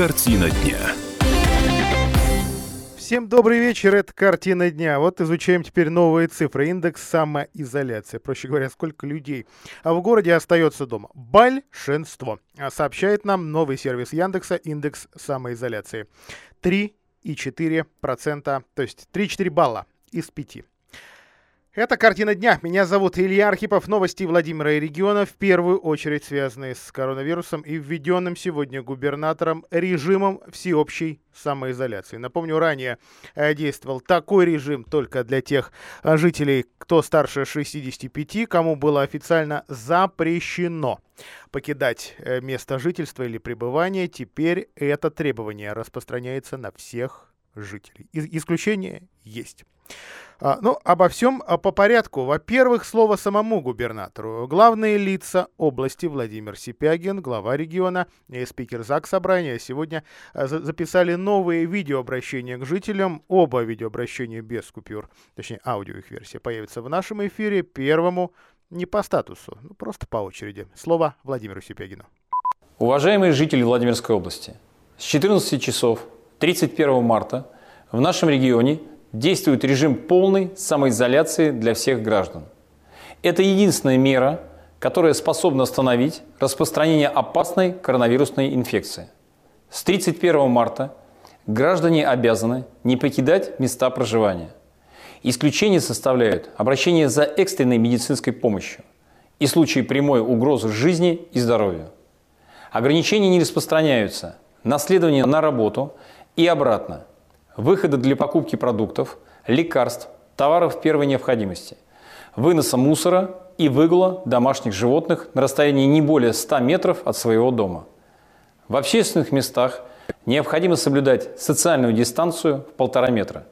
Картина дня. Всем добрый вечер, это «Картина дня». Вот изучаем теперь новые цифры. Индекс самоизоляции. Проще говоря, сколько людей а в городе остается дома. Большинство. А сообщает нам новый сервис Яндекса «Индекс самоизоляции». 3,4%, то есть 3,4 балла из 5. Это «Картина дня». Меня зовут Илья Архипов. Новости Владимира и региона, в первую очередь связанные с коронавирусом и введенным сегодня губернатором режимом всеобщей самоизоляции. Напомню, ранее действовал такой режим только для тех жителей, кто старше 65, кому было официально запрещено покидать э, место жительства или пребывания. Теперь это требование распространяется на всех жителей. Исключение есть. А, ну, обо всем а, по порядку. Во-первых, слово самому губернатору. Главные лица области Владимир Сипягин, глава региона и спикер ЗАГС Собрания сегодня а, записали новые видеообращения к жителям. Оба видеообращения без купюр, точнее аудио их версия, появится в нашем эфире. Первому не по статусу, ну, просто по очереди. Слово Владимиру Сипягину. Уважаемые жители Владимирской области, с 14 часов 31 марта в нашем регионе действует режим полной самоизоляции для всех граждан. Это единственная мера, которая способна остановить распространение опасной коронавирусной инфекции. С 31 марта граждане обязаны не покидать места проживания. Исключение составляют обращение за экстренной медицинской помощью и случаи прямой угрозы жизни и здоровью. Ограничения не распространяются на следование на работу и обратно – выхода для покупки продуктов, лекарств, товаров первой необходимости, выноса мусора и выгула домашних животных на расстоянии не более 100 метров от своего дома. В общественных местах необходимо соблюдать социальную дистанцию в полтора метра.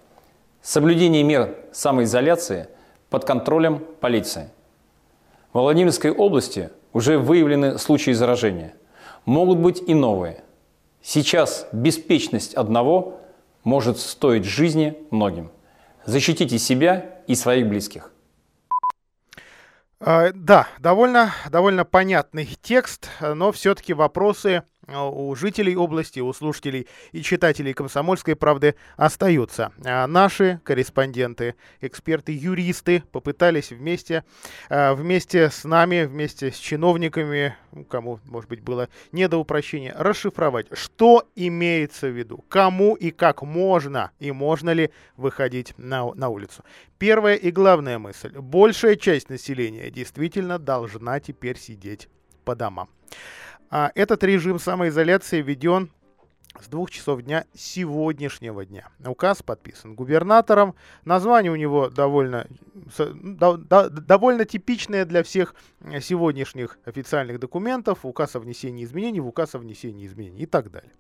Соблюдение мер самоизоляции под контролем полиции. В Владимирской области уже выявлены случаи заражения. Могут быть и новые. Сейчас беспечность одного может стоить жизни многим. Защитите себя и своих близких. А, да, довольно, довольно понятный текст, но все-таки вопросы у жителей области, у слушателей и читателей «Комсомольской правды» остаются. А наши корреспонденты, эксперты, юристы попытались вместе, э, вместе с нами, вместе с чиновниками, кому, может быть, было не до упрощения, расшифровать, что имеется в виду, кому и как можно, и можно ли выходить на, на улицу. Первая и главная мысль. Большая часть населения действительно должна теперь сидеть по домам. А этот режим самоизоляции введен с двух часов дня сегодняшнего дня. Указ подписан губернатором. Название у него довольно, до, до, довольно типичное для всех сегодняшних официальных документов. Указ о внесении изменений, в указ о внесении изменений и так далее.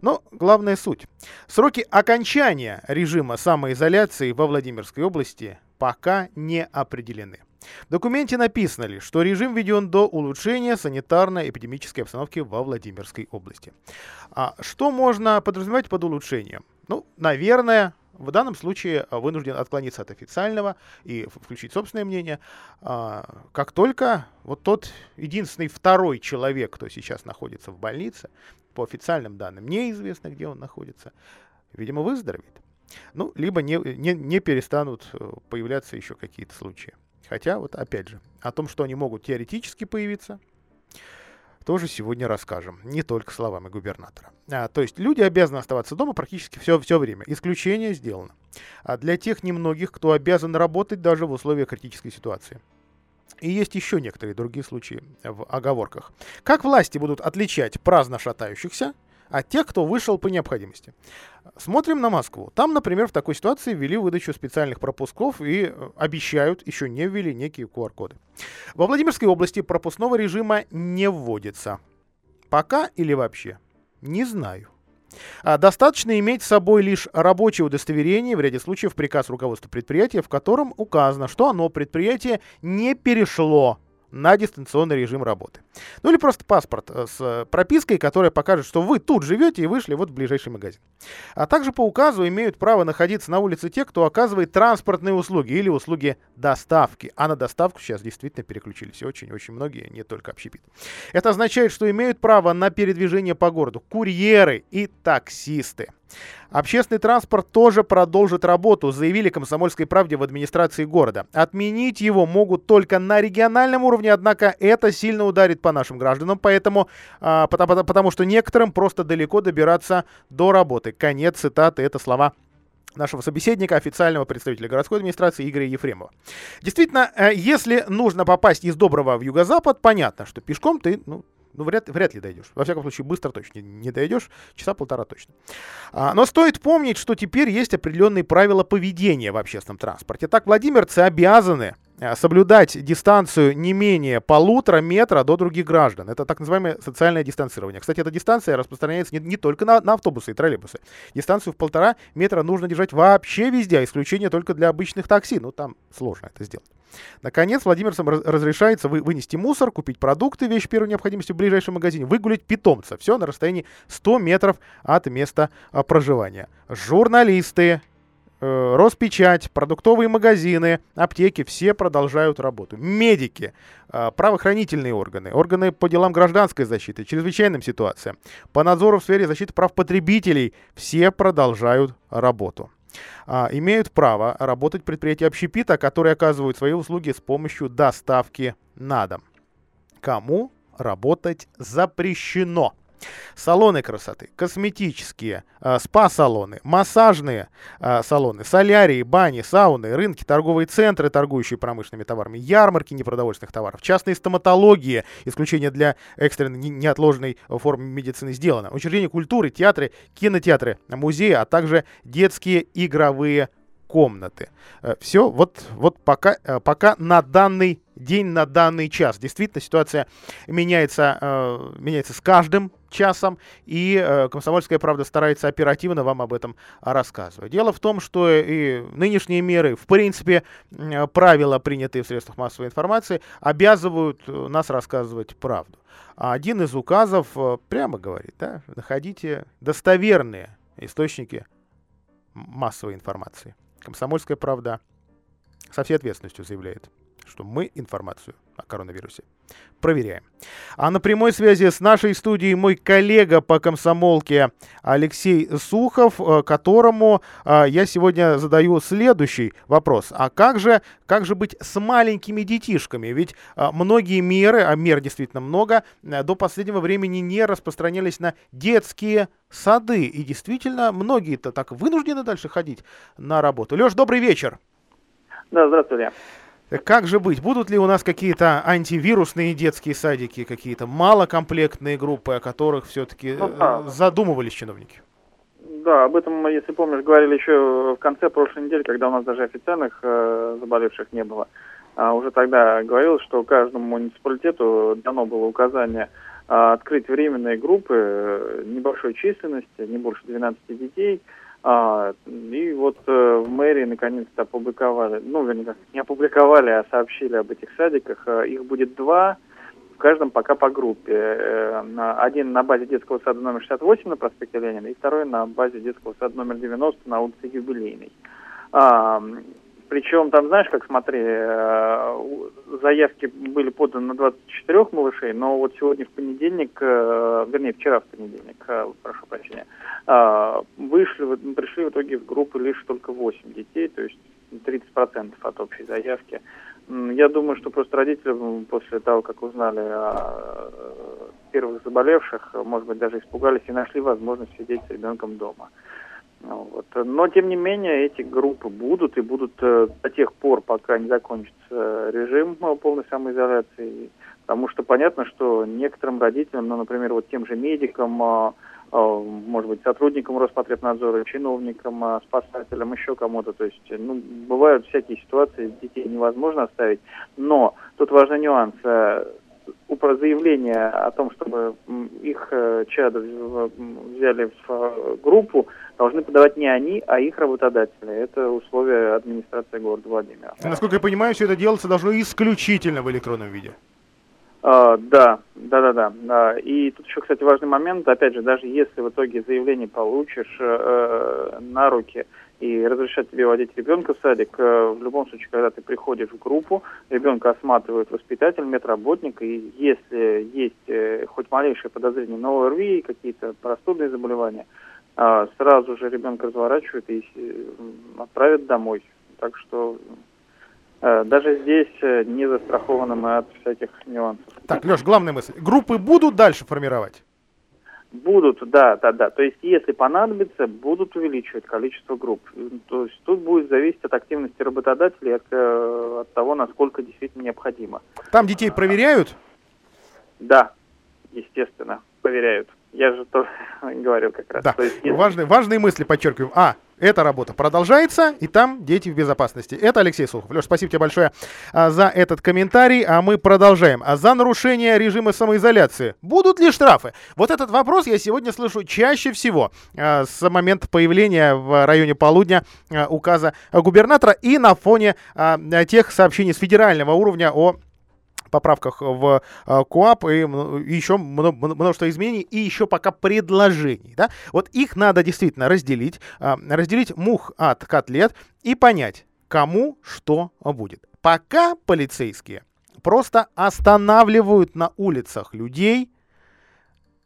Но главная суть. Сроки окончания режима самоизоляции во Владимирской области пока не определены. В документе написано лишь, что режим введен до улучшения санитарно-эпидемической обстановки во Владимирской области. А что можно подразумевать под улучшением? Ну, наверное, в данном случае вынужден отклониться от официального и включить собственное мнение. А, как только вот тот единственный второй человек, кто сейчас находится в больнице, по официальным данным неизвестно, где он находится, видимо, выздоровеет. Ну, либо не, не, не перестанут э, появляться еще какие-то случаи. Хотя, вот опять же, о том, что они могут теоретически появиться, тоже сегодня расскажем, не только словами губернатора. А, то есть люди обязаны оставаться дома практически все, все время. Исключение сделано. А для тех немногих, кто обязан работать даже в условиях критической ситуации. И есть еще некоторые другие случаи в оговорках. Как власти будут отличать праздно шатающихся а тех, кто вышел по необходимости. Смотрим на Москву. Там, например, в такой ситуации ввели выдачу специальных пропусков и э, обещают, еще не ввели некие QR-коды. Во Владимирской области пропускного режима не вводится. Пока или вообще? Не знаю. А достаточно иметь с собой лишь рабочее удостоверение, в ряде случаев приказ руководства предприятия, в котором указано, что оно, предприятие, не перешло на дистанционный режим работы. Ну или просто паспорт э, с пропиской, которая покажет, что вы тут живете и вышли вот в ближайший магазин. А также по указу имеют право находиться на улице те, кто оказывает транспортные услуги или услуги доставки. А на доставку сейчас действительно переключились очень-очень многие, не только общепит. Это означает, что имеют право на передвижение по городу курьеры и таксисты. Общественный транспорт тоже продолжит работу, заявили «Комсомольской правде» в администрации города. Отменить его могут только на региональном уровне, однако это сильно ударит по нашим гражданам, поэтому, а, потому, потому что некоторым просто далеко добираться до работы. Конец цитаты, это слова нашего собеседника, официального представителя городской администрации Игоря Ефремова. Действительно, э, если нужно попасть из Доброго в юго-запад, понятно, что пешком ты ну, ну, вряд, вряд ли дойдешь. Во всяком случае, быстро точно не дойдешь, часа полтора точно. А, но стоит помнить, что теперь есть определенные правила поведения в общественном транспорте. Так, владимирцы обязаны соблюдать дистанцию не менее полутора метра до других граждан. Это так называемое социальное дистанцирование. Кстати, эта дистанция распространяется не, не только на, на автобусы и троллейбусы. Дистанцию в полтора метра нужно держать вообще везде, а исключение только для обычных такси. Ну, там сложно это сделать. Наконец, владимирцам разрешается вы, вынести мусор, купить продукты, вещи первой необходимости в ближайшем магазине, выгулить питомца. Все на расстоянии 100 метров от места а, проживания. Журналисты, э, Роспечать, продуктовые магазины, аптеки, все продолжают работу. Медики, э, правоохранительные органы, органы по делам гражданской защиты, чрезвычайным ситуациям, по надзору в сфере защиты прав потребителей, все продолжают работу а, имеют право работать предприятия общепита, которые оказывают свои услуги с помощью доставки на дом. Кому работать запрещено? Салоны красоты, косметические, э, спа-салоны, массажные э, салоны, солярии, бани, сауны, рынки, торговые центры, торгующие промышленными товарами, ярмарки непродовольственных товаров, частные стоматологии, исключение для экстренной неотложной формы медицины сделано, учреждения культуры, театры, кинотеатры, музеи, а также детские игровые комнаты. Э, Все, вот, вот пока, э, пока на данный день, на данный час. Действительно, ситуация меняется, э, меняется с каждым часом, и э, «Комсомольская правда» старается оперативно вам об этом рассказывать. Дело в том, что и нынешние меры, в принципе, э, правила, принятые в средствах массовой информации, обязывают э, нас рассказывать правду. А один из указов э, прямо говорит, да, находите достоверные источники массовой информации. «Комсомольская правда» со всей ответственностью заявляет, что мы информацию о коронавирусе проверяем. А на прямой связи с нашей студией мой коллега по комсомолке Алексей Сухов, э, которому э, я сегодня задаю следующий вопрос. А как же, как же быть с маленькими детишками? Ведь э, многие меры, а мер действительно много, до последнего времени не распространялись на детские сады. И действительно, многие-то так вынуждены дальше ходить на работу. Леш, добрый вечер. Да, здравствуйте. Как же быть? Будут ли у нас какие-то антивирусные детские садики, какие-то малокомплектные группы, о которых все-таки ну, да. задумывались чиновники? Да, об этом, если помнишь, говорили еще в конце прошлой недели, когда у нас даже официальных э, заболевших не было. А уже тогда говорилось, что каждому муниципалитету дано было указание э, открыть временные группы э, небольшой численности, не больше 12 детей, а, и вот э, в мэрии наконец-то опубликовали, ну, вернее, не опубликовали, а сообщили об этих садиках. Э, их будет два, в каждом пока по группе. Э, один на базе детского сада номер 68 на проспекте Ленина, и второй на базе детского сада номер 90 на улице Юбилейной. Причем там, знаешь, как смотри, э, заявки были поданы на 24 малышей, но вот сегодня в понедельник, э, вернее, вчера в понедельник, э, прошу прощения, вышли, пришли в итоге в группы лишь только 8 детей, то есть 30% от общей заявки. Я думаю, что просто родители после того, как узнали о первых заболевших, может быть, даже испугались и нашли возможность сидеть с ребенком дома. Ну вот. Но, тем не менее, эти группы будут и будут э, до тех пор, пока не закончится режим э, полной самоизоляции. Потому что понятно, что некоторым родителям, ну, например, вот тем же медикам, э, может быть, сотрудникам Роспотребнадзора, чиновникам, спасателям, еще кому-то. То есть, ну, бывают всякие ситуации, детей невозможно оставить. Но тут важный нюанс заявление о том, чтобы их чадо взяли в группу, должны подавать не они, а их работодатели. Это условия администрации города Владимира. Насколько я понимаю, все это делаться должно исключительно в электронном виде. А, да, да, да, да. И тут еще, кстати, важный момент. Опять же, даже если в итоге заявление получишь э, на руки и разрешат тебе водить ребенка в садик, э, в любом случае, когда ты приходишь в группу, ребенка осматривает воспитатель, медработник, и если есть э, хоть малейшее подозрение на ОРВИ, какие-то простудные заболевания, э, сразу же ребенка разворачивают и отправят домой. Так что даже здесь не застрахованы мы от всяких нюансов. Так, Леш, главная мысль. Группы будут дальше формировать? Будут, да, да, да. То есть, если понадобится, будут увеличивать количество групп. То есть, тут будет зависеть от активности работодателей, от, э, от того, насколько действительно необходимо. Там детей проверяют? Да, естественно, проверяют. Я же тоже говорил как раз. Да, есть, если... важные, важные мысли подчеркиваем. А, эта работа продолжается, и там дети в безопасности. Это Алексей Сухов. Леш, спасибо тебе большое а, за этот комментарий, а мы продолжаем. А за нарушение режима самоизоляции будут ли штрафы? Вот этот вопрос я сегодня слышу чаще всего а, с момента появления в районе полудня а, указа губернатора и на фоне тех сообщений с федерального уровня о поправках в э, КОАП и еще множество изменений, и еще пока предложений. Да? Вот их надо действительно разделить, а, разделить мух от котлет и понять, кому что будет. Пока полицейские просто останавливают на улицах людей,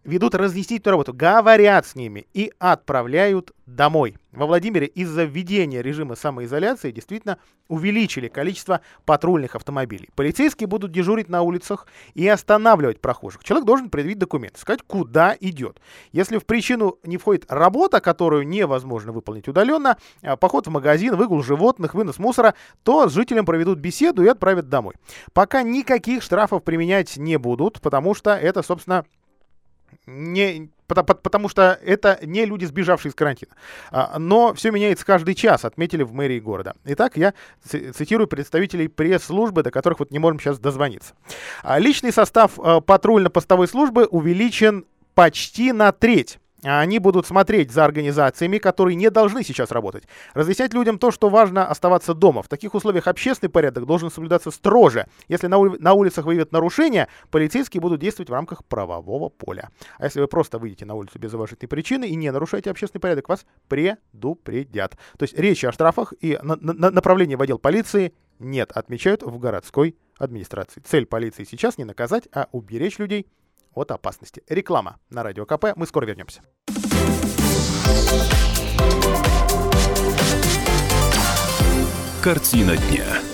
ведут разъяснительную работу, говорят с ними и отправляют домой. Во Владимире из-за введения режима самоизоляции действительно увеличили количество патрульных автомобилей. Полицейские будут дежурить на улицах и останавливать прохожих. Человек должен предъявить документы, сказать, куда идет. Если в причину не входит работа, которую невозможно выполнить удаленно, а поход в магазин, выгул животных, вынос мусора, то с жителем проведут беседу и отправят домой. Пока никаких штрафов применять не будут, потому что это, собственно, не, потому что это не люди, сбежавшие из карантина. А, но все меняется каждый час, отметили в мэрии города. Итак, я цитирую представителей пресс-службы, до которых вот не можем сейчас дозвониться. А, личный состав а, патрульно-постовой службы увеличен почти на треть. Они будут смотреть за организациями, которые не должны сейчас работать. Разъяснять людям то, что важно оставаться дома. В таких условиях общественный порядок должен соблюдаться строже. Если на, ули- на улицах выявят нарушения, полицейские будут действовать в рамках правового поля. А если вы просто выйдете на улицу без уважительной причины и не нарушаете общественный порядок, вас предупредят. То есть речи о штрафах и на- на- направлении в отдел полиции нет, отмечают в городской администрации. Цель полиции сейчас не наказать, а уберечь людей от опасности. Реклама на Радио КП. Мы скоро вернемся. Картина дня.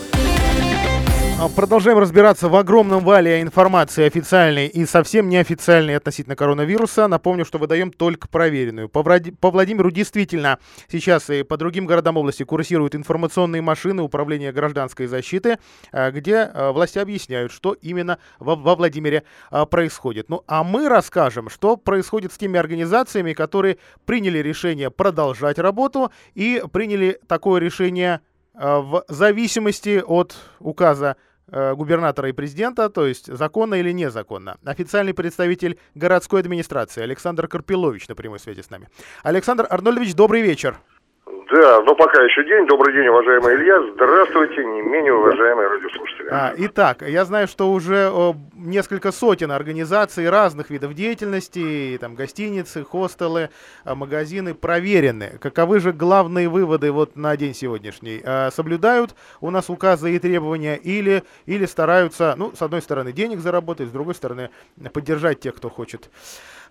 А, продолжаем разбираться в огромном вале информации официальной и совсем неофициальной относительно коронавируса. Напомню, что выдаем только проверенную. По, по Владимиру действительно сейчас и по другим городам области курсируют информационные машины управления гражданской защиты, а, где а, власти объясняют, что именно во, во Владимире происходит. Ну а мы расскажем, что происходит с теми организациями, которые приняли решение продолжать работу и приняли такое решение в зависимости от указа э, губернатора и президента, то есть законно или незаконно. Официальный представитель городской администрации Александр Карпилович на прямой связи с нами. Александр Арнольдович, добрый вечер. Да, но пока еще день. Добрый день, уважаемый Илья. Здравствуйте, не менее уважаемые радиослушатели. А, итак, я знаю, что уже о, несколько сотен организаций разных видов деятельности, там гостиницы, хостелы, а, магазины проверены. Каковы же главные выводы вот на день сегодняшний? А, соблюдают у нас указы и требования или, или стараются, ну, с одной стороны, денег заработать, с другой стороны, поддержать тех, кто хочет,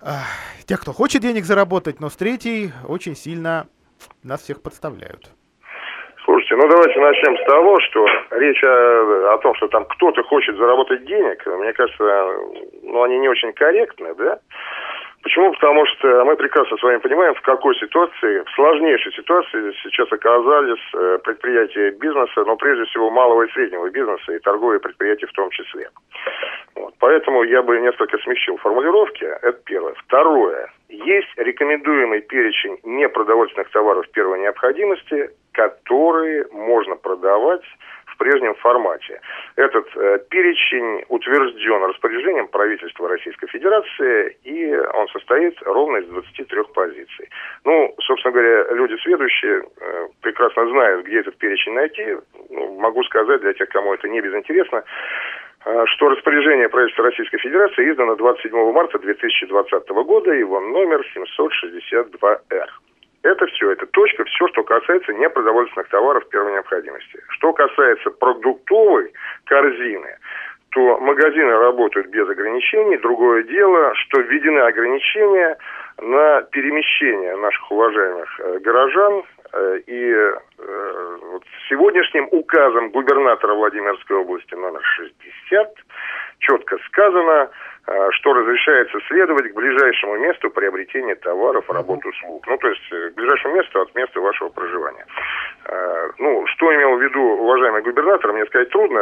а, тех, кто хочет денег заработать, но с третьей очень сильно нас всех подставляют. Слушайте, ну давайте начнем с того, что речь о, о том, что там кто-то хочет заработать денег, мне кажется, ну они не очень корректны, да? Почему? Потому что мы прекрасно с вами понимаем, в какой ситуации, в сложнейшей ситуации сейчас оказались э, предприятия бизнеса, но прежде всего малого и среднего бизнеса и торговые предприятия в том числе. Вот. Поэтому я бы несколько смещил формулировки. Это первое. Второе. Есть рекомендуемый перечень непродовольственных товаров первой необходимости, которые можно продавать в прежнем формате. Этот э, перечень утвержден распоряжением правительства Российской Федерации, и он состоит ровно из 23 позиций. Ну, собственно говоря, люди следующие э, прекрасно знают, где этот перечень найти. Ну, могу сказать для тех, кому это не безинтересно, что распоряжение правительства Российской Федерации издано 27 марта 2020 года, его номер 762-Р. Это все, это точка, все, что касается непродовольственных товаров первой необходимости. Что касается продуктовой корзины, то магазины работают без ограничений. Другое дело, что введены ограничения на перемещение наших уважаемых э, горожан. Э, и э, вот сегодняшним указом губернатора Владимирской области номер 60 четко сказано, что разрешается следовать к ближайшему месту приобретения товаров, работ, услуг. Ну, то есть э, к ближайшему месту от места вашего проживания. Э, ну, что имел в виду уважаемый губернатор, мне сказать трудно.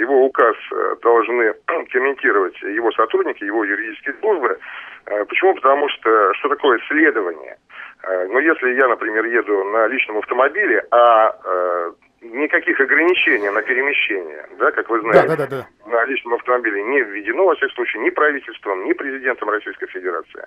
Его указ должны комментировать его сотрудники, его юридические службы. Почему? Потому что что такое следование? Ну, если я, например, еду на личном автомобиле, а никаких ограничений на перемещение, да, как вы знаете, да, да, да, да. на личном автомобиле не введено, во всяком случае, ни правительством, ни президентом Российской Федерации.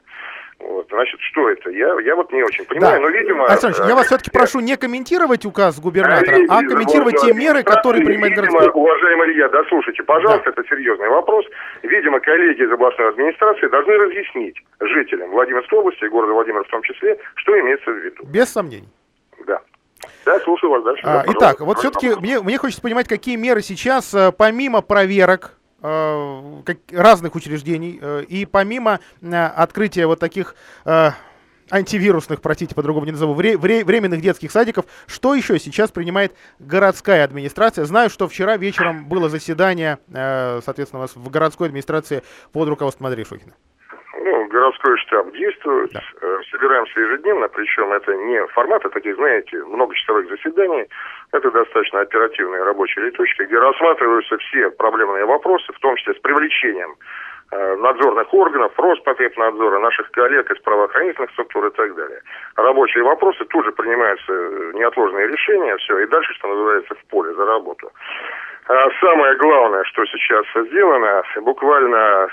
Вот, значит, что это? Я, я вот не очень понимаю, да. но, видимо... Александр я вас все-таки прошу не комментировать указ губернатора, а, а комментировать те меры, которые принимает видимо, городской... уважаемый Илья, да, слушайте, пожалуйста, да. это серьезный вопрос. Видимо, коллеги из областной администрации должны разъяснить жителям Владимирской области и города Владимира в том числе, что имеется в виду. Без сомнений. Да. Да, слушаю вас дальше. А, итак, вот все-таки мне, мне хочется понимать, какие меры сейчас, э, помимо проверок, э, разных учреждений э, и помимо открытия вот таких антивирусных, простите, по-другому не назову, вре- вре- временных детских садиков. Что еще сейчас принимает городская администрация? Знаю, что вчера вечером было заседание, соответственно, в городской администрации под руководством Андрея Шохина. Городской штаб действует, да. Э, собираемся ежедневно, причем это не форматы таких, знаете, многочасовых заседаний, это достаточно оперативные рабочие летучки, где рассматриваются все проблемные вопросы, в том числе с привлечением э, надзорных органов, Роспотребнадзора, наших коллег из правоохранительных структур и так далее. Рабочие вопросы, тут же принимаются э, неотложные решения, все, и дальше, что называется, в поле за работу. А самое главное, что сейчас сделано, буквально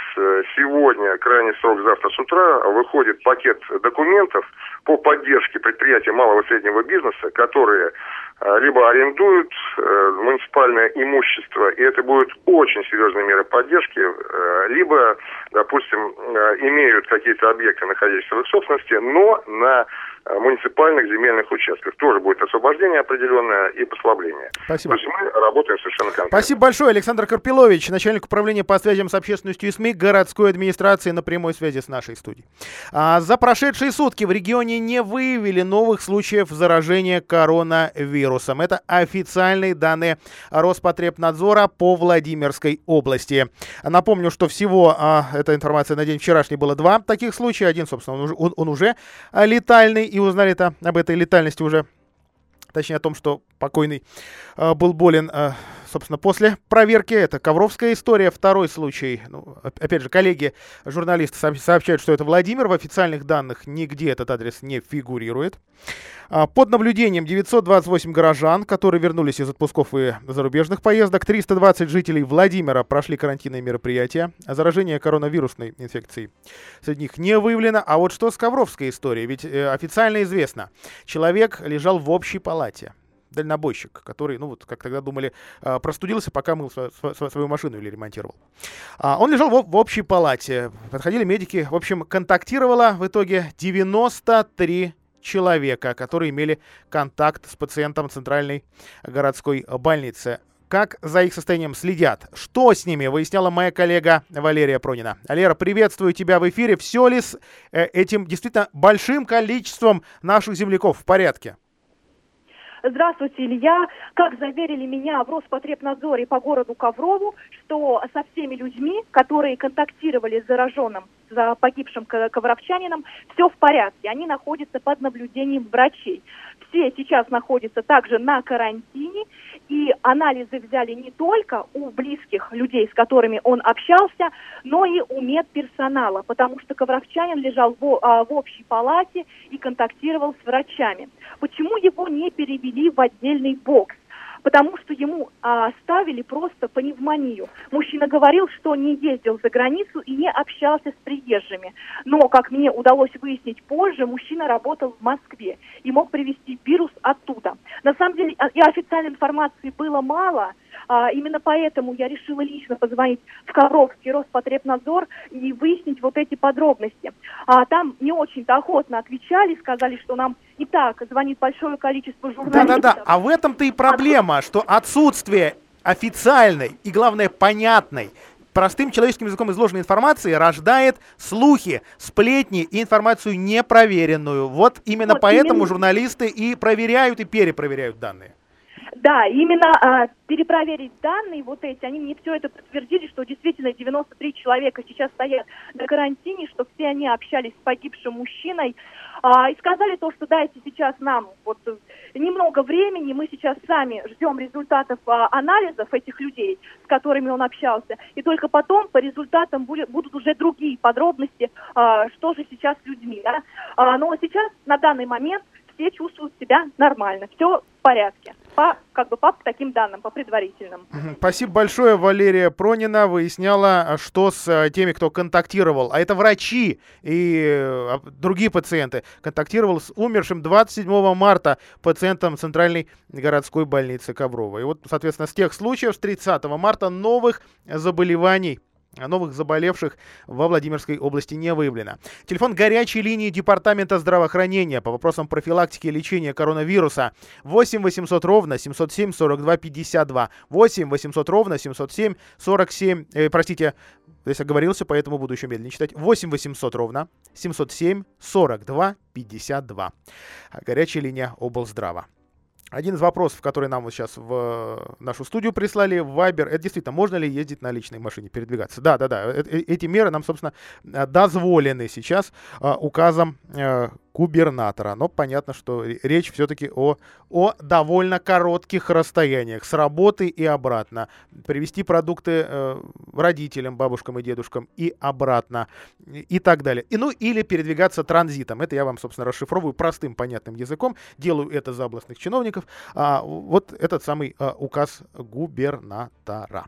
сегодня, крайний срок завтра с утра, выходит пакет документов по поддержке предприятий малого и среднего бизнеса, которые а, либо арендуют э, муниципальное имущество, и это будут очень серьезные меры поддержки, э, либо, допустим, э, имеют какие-то объекты, находящиеся в их собственности, но на муниципальных земельных участках. Тоже будет освобождение определенное и послабление. Спасибо. То есть мы работаем совершенно конкретно. Спасибо большое. Александр Карпилович, начальник управления по связям с общественностью и СМИ городской администрации на прямой связи с нашей студией. А за прошедшие сутки в регионе не выявили новых случаев заражения коронавирусом. Это официальные данные Роспотребнадзора по Владимирской области. Напомню, что всего а, эта информация на день вчерашний было два таких случая. Один, собственно, он уже, он, он уже летальный и узнали это об этой летальности уже, точнее о том, что покойный э, был болен э, собственно, после проверки. Это Ковровская история. Второй случай. Ну, опять же, коллеги журналисты сообщают, что это Владимир. В официальных данных нигде этот адрес не фигурирует. А, под наблюдением 928 горожан, которые вернулись из отпусков и зарубежных поездок. 320 жителей Владимира прошли карантинные мероприятия. Заражение коронавирусной инфекцией среди них не выявлено. А вот что с Ковровской историей? Ведь э, официально известно, человек лежал в общей палате дальнобойщик, который, ну вот, как тогда думали, а, простудился, пока мыл свою машину или ремонтировал. А, он лежал в общей палате. Подходили медики. В общем, контактировало в итоге 93 человека, которые имели контакт с пациентом Центральной городской больницы. Как за их состоянием следят? Что с ними? Выясняла моя коллега Валерия Пронина. Алера, приветствую тебя в эфире. Все ли с э, этим действительно большим количеством наших земляков в порядке? Здравствуйте, Илья. Как заверили меня в Роспотребнадзоре по городу Коврову, что со всеми людьми, которые контактировали с зараженным, с погибшим ковровчанином, все в порядке. Они находятся под наблюдением врачей. Все сейчас находятся также на карантине, и анализы взяли не только у близких людей, с которыми он общался, но и у медперсонала, потому что ковровчанин лежал в, а, в общей палате и контактировал с врачами. Почему его не перевели в отдельный бокс? Потому что ему а, ставили просто пневмонию. Мужчина говорил, что не ездил за границу и не общался с приезжими. Но, как мне удалось выяснить позже, мужчина работал в Москве и мог привезти вирус оттуда. На самом деле, а, и официальной информации было мало, А, именно поэтому я решила лично позвонить в Ковровский Роспотребнадзор и выяснить вот эти подробности. А, там не очень-то охотно отвечали, сказали, что нам и так звонит большое количество журналистов. Да-да-да, а в этом-то и проблема, что отсутствие официальной и, главное, понятной простым человеческим языком изложенной информации рождает слухи, сплетни и информацию непроверенную. Вот именно Вот поэтому именно. журналисты и проверяют, и перепроверяют данные. Да, именно а, перепроверить данные вот эти, они мне все это подтвердили, что действительно 93 человека сейчас стоят на карантине, что все они общались с погибшим мужчиной, а, и сказали то, что дайте сейчас нам вот немного времени, мы сейчас сами ждем результатов а, анализов этих людей, с которыми он общался, и только потом по результатам будет- будут уже другие подробности, а, что же сейчас с людьми. Да? А, но сейчас на данный момент все чувствуют себя нормально, все в порядке. По, как бы по таким данным, по предварительным. Спасибо большое, Валерия Пронина выясняла, а, что с э, теми, кто контактировал, а это врачи и э, а, другие пациенты, контактировал с умершим 27 марта пациентом Центральной городской больницы Коврова. И вот, соответственно, с тех случаев, с 30 марта новых заболеваний новых заболевших во Владимирской области не выявлено. Телефон горячей линии Департамента здравоохранения по вопросам профилактики и лечения коронавируса 8 800 ровно 707 42 52. 8 800 ровно 707 47, э, простите, здесь оговорился, поэтому буду еще медленнее читать. 8 800 ровно 707 42 52. А, Горячая линия облздрава. Один из вопросов, который нам вот сейчас в э, нашу студию прислали, в Viber, это действительно, можно ли ездить на личной машине, передвигаться? Да, да, да. э- э- Эти меры нам, собственно, дозволены сейчас указом губернатора. Но понятно, что ре- речь все-таки о, о довольно коротких расстояниях с работы и обратно. Привезти продукты э, родителям, бабушкам и дедушкам и обратно и, так далее. И, ну или передвигаться транзитом. Это я вам, собственно, расшифровываю простым понятным языком. Делаю это за областных чиновников. А, вот этот самый а, указ губернатора.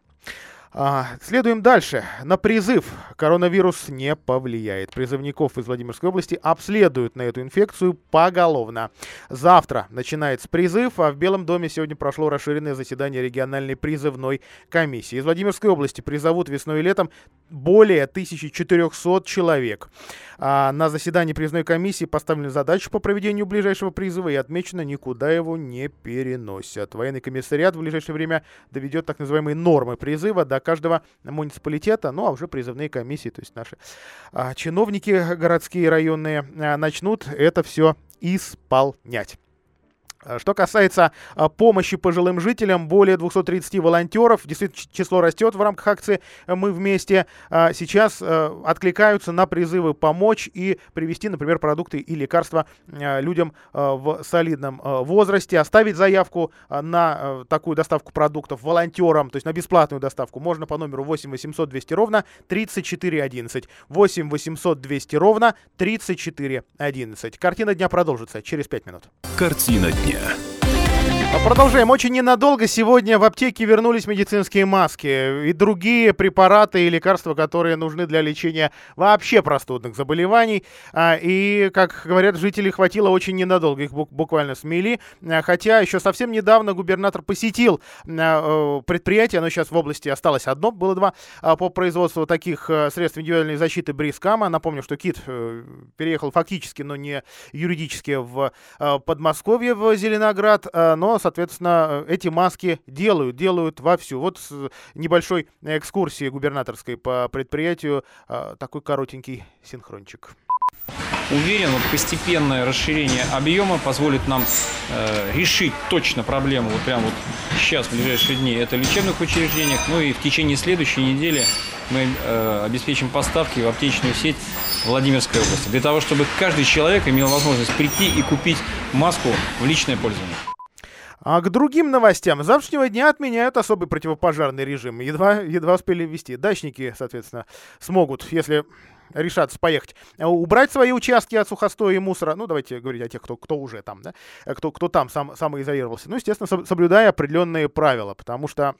А, следуем дальше. На призыв коронавирус не повлияет. Призывников из Владимирской области обследуют на эту инфекцию поголовно. Завтра начинается призыв, а в Белом доме сегодня прошло расширенное заседание региональной призывной комиссии. Из Владимирской области призовут весной и летом более 1400 человек. А на заседании призывной комиссии поставлена задача по проведению ближайшего призыва и отмечено, никуда его не переносят. Военный комиссариат в ближайшее время доведет так называемые нормы призыва до каждого муниципалитета, ну а уже призывные комиссии, то есть наши а, чиновники городские районные а, начнут это все исполнять. А, Что касается а, помощи пожилым жителям, более 230 волонтеров, действительно число растет в рамках акции «Мы вместе», сейчас откликаются на призывы помочь и привезти, например, продукты и лекарства людям в солидном возрасте. Оставить заявку на такую доставку продуктов волонтерам, то есть на бесплатную доставку, можно по номеру 8 800 200 ровно 34 11. 8 800 200 ровно 34 11. Картина дня продолжится через 5 минут. Картина дня. А Продолжаем. Очень ненадолго. Сегодня в аптеке вернулись медицинские маски и другие препараты и лекарства, которые нужны для лечения вообще простудных заболеваний. А, И, как говорят жители, хватило очень ненадолго. Их бук- буквально смели. А, Хотя еще совсем недавно губернатор посетил а, э, предприятие, оно сейчас в области осталось одно, было два, а, по производству таких э, средств индивидуальной защиты Брискама. Напомню, что КИТ э, переехал фактически, но не юридически в Подмосковье, в Зеленоград, э, но, соответственно, э, эти маски делают, делают вовсю. Вот с небольшой экскурсией губернаторской по предприятию э, такой коротенький синхрончик. Уверен, вот постепенное расширение объема позволит нам э, решить точно проблему вот прямо вот сейчас, в ближайшие дни, это в лечебных учреждениях. Ну и в течение следующей недели мы э, обеспечим поставки в аптечную сеть Владимирской области. Для того, чтобы каждый человек имел возможность прийти и купить маску в личное пользование. А к другим новостям. С завтрашнего дня отменяют особый противопожарный режим. Едва, едва успели ввести. Дачники, соответственно, смогут, если решаться поехать, а, убрать свои участки от сухостоя и мусора. Ну, давайте говорить о тех, кто, кто уже там, да, э, кто, кто там сам, самоизолировался. Ну, естественно, соб- соблюдая определенные правила, потому что,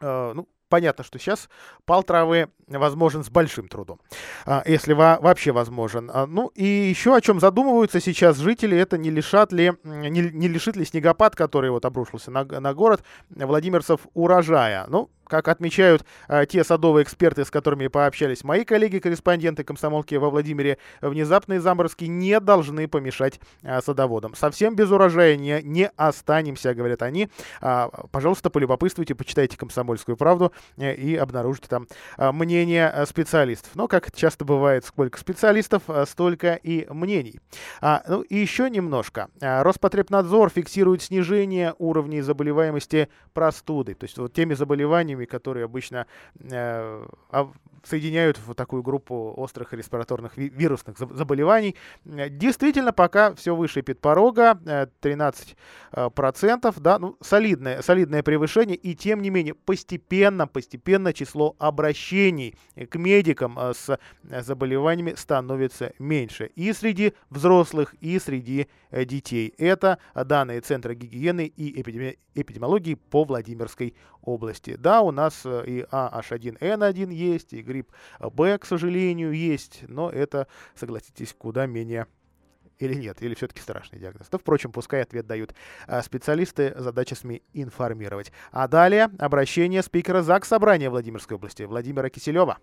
э, ну, понятно, что сейчас пал травы возможен с большим трудом, а, если вообще возможен. А, ну и еще о чем задумываются сейчас жители, это не лишат ли, не, не лишит ли снегопад, который вот обрушился на, на город, владимирцев урожая. Ну, как отмечают э, те садовые эксперты, с которыми пообщались мои коллеги-корреспонденты комсомолки во Владимире, внезапные заморозки не должны помешать э, садоводам. Совсем без урожая не, не останемся, говорят они. А, пожалуйста, полюбопытствуйте, почитайте «Комсомольскую правду» э, и обнаружите там э, мнение э, специалистов. Но, как часто бывает, сколько специалистов, э, столько и мнений. А, ну и еще немножко. Роспотребнадзор фиксирует снижение уровней заболеваемости простудой. То есть вот теми заболеваниями, которые обычно э, соединяют в такую группу острых респираторных вирусных заболеваний. Э, действительно, пока все выше подпорога, 13%, э, процентов, да, ну, солидное, солидное превышение, и тем не менее постепенно, постепенно число обращений к медикам э, с заболеваниями становится меньше и среди взрослых, и среди детей. Это данные Центра гигиены и эпидемиологии по Владимирской области. Да, у нас и AH1N1 есть, и грипп Б, к сожалению, есть, но это, согласитесь, куда менее или нет, или все-таки страшный диагноз. Да, впрочем, пускай ответ дают а, специалисты, задача СМИ информировать. А далее обращение спикера ЗАГС Собрания Владимирской области Владимира Киселева.